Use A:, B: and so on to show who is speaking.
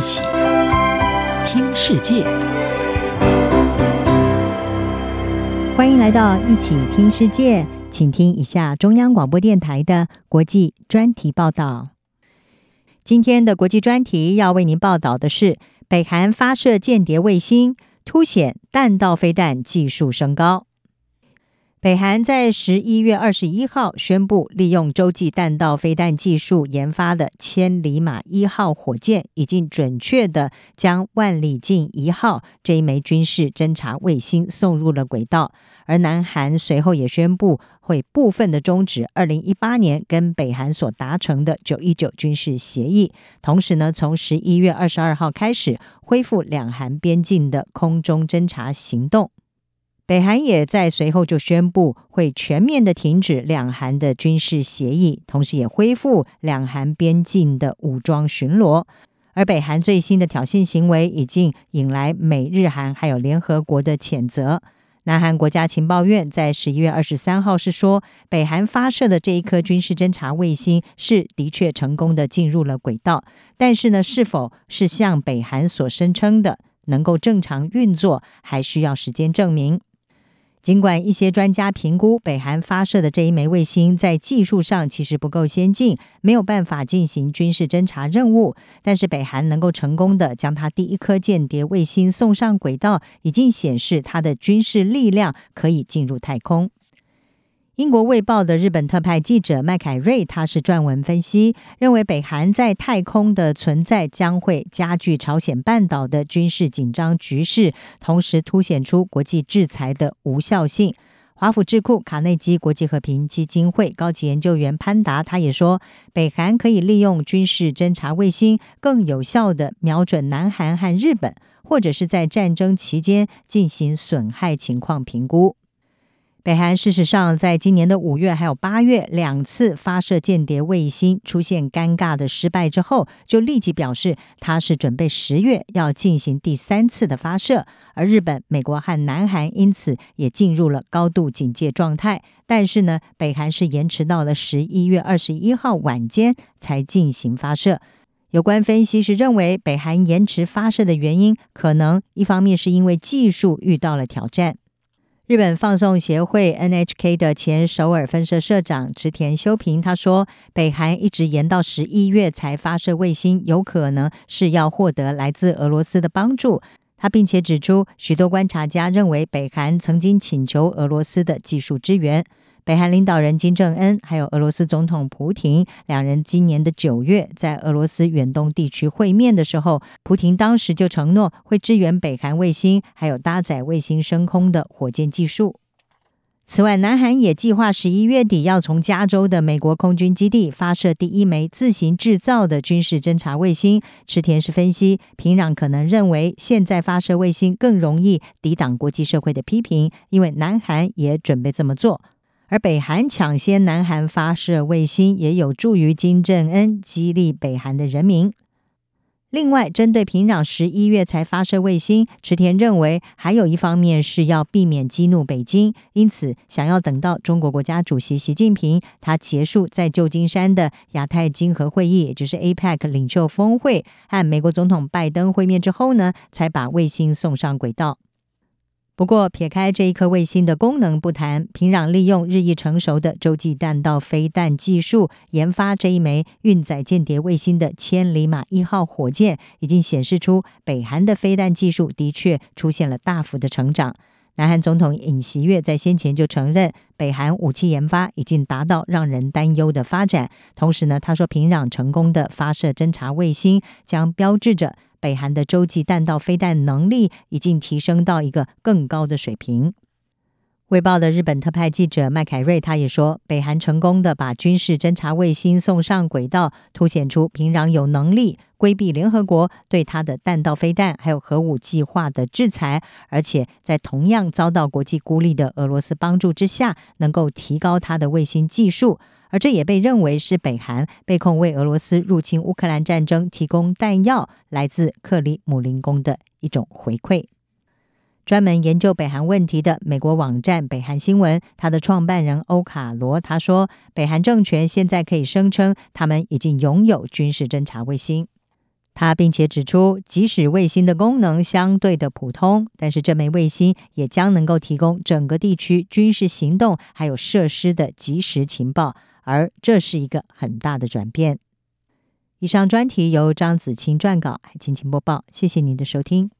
A: 一起听世界，
B: 欢迎来到一起听世界，请听一下中央广播电台的国际专题报道。今天的国际专题要为您报道的是：北韩发射间谍卫星，凸显弹道飞弹技术升高。北韩在十一月二十一号宣布，利用洲际弹道飞弹技术研发的千里马一号火箭，已经准确的将万里镜一号这一枚军事侦察卫星送入了轨道。而南韩随后也宣布，会部分的终止二零一八年跟北韩所达成的九一九军事协议，同时呢，从十一月二十二号开始恢复两韩边境的空中侦察行动。北韩也在随后就宣布会全面的停止两韩的军事协议，同时也恢复两韩边境的武装巡逻。而北韩最新的挑衅行为已经引来美日韩还有联合国的谴责。南韩国家情报院在十一月二十三号是说，北韩发射的这一颗军事侦察卫星是的确成功的进入了轨道，但是呢，是否是像北韩所声称的能够正常运作，还需要时间证明。尽管一些专家评估北韩发射的这一枚卫星在技术上其实不够先进，没有办法进行军事侦察任务，但是北韩能够成功的将它第一颗间谍卫星送上轨道，已经显示它的军事力量可以进入太空。英国《卫报》的日本特派记者麦凯瑞，他是撰文分析，认为北韩在太空的存在将会加剧朝鲜半岛的军事紧张局势，同时凸显出国际制裁的无效性。华府智库卡内基国际和平基金会高级研究员潘达，他也说，北韩可以利用军事侦察卫星，更有效地瞄准南韩和日本，或者是在战争期间进行损害情况评估。北韩事实上在今年的五月还有八月两次发射间谍卫星出现尴尬的失败之后，就立即表示他是准备十月要进行第三次的发射，而日本、美国和南韩因此也进入了高度警戒状态。但是呢，北韩是延迟到了十一月二十一号晚间才进行发射。有关分析是认为，北韩延迟发射的原因，可能一方面是因为技术遇到了挑战。日本放送协会 NHK 的前首尔分社社长池田修平他说，北韩一直延到十一月才发射卫星，有可能是要获得来自俄罗斯的帮助。他并且指出，许多观察家认为，北韩曾经请求俄罗斯的技术支援。北韩领导人金正恩还有俄罗斯总统普亭两人今年的九月在俄罗斯远东地区会面的时候，普亭当时就承诺会支援北韩卫星还有搭载卫星升空的火箭技术。此外，南韩也计划十一月底要从加州的美国空军基地发射第一枚自行制造的军事侦察卫星。池田是分析，平壤可能认为现在发射卫星更容易抵挡国际社会的批评，因为南韩也准备这么做。而北韩抢先南韩发射卫星，也有助于金正恩激励北韩的人民。另外，针对平壤十一月才发射卫星，池田认为还有一方面是要避免激怒北京，因此想要等到中国国家主席习近平他结束在旧金山的亚太经合会议，也就是 APEC 领袖峰会和美国总统拜登会面之后呢，才把卫星送上轨道。不过，撇开这一颗卫星的功能不谈，平壤利用日益成熟的洲际弹道飞弹技术研发这一枚运载间谍卫星的千里马一号火箭，已经显示出北韩的飞弹技术的确出现了大幅的成长。南韩总统尹锡悦在先前就承认，北韩武器研发已经达到让人担忧的发展。同时呢，他说平壤成功的发射侦察卫星，将标志着。北韩的洲际弹道飞弹能力已经提升到一个更高的水平。卫报的日本特派记者麦凯瑞他也说，北韩成功的把军事侦察卫星送上轨道，凸显出平壤有能力规避联合国对他的弹道飞弹还有核武计划的制裁，而且在同样遭到国际孤立的俄罗斯帮助之下，能够提高他的卫星技术。而这也被认为是北韩被控为俄罗斯入侵乌克兰战争提供弹药，来自克里姆林宫的一种回馈。专门研究北韩问题的美国网站北韩新闻，它的创办人欧卡罗他说，北韩政权现在可以声称他们已经拥有军事侦察卫星。他并且指出，即使卫星的功能相对的普通，但是这枚卫星也将能够提供整个地区军事行动还有设施的即时情报，而这是一个很大的转变。以上专题由张子清撰稿，还请请播报。谢谢您的收听。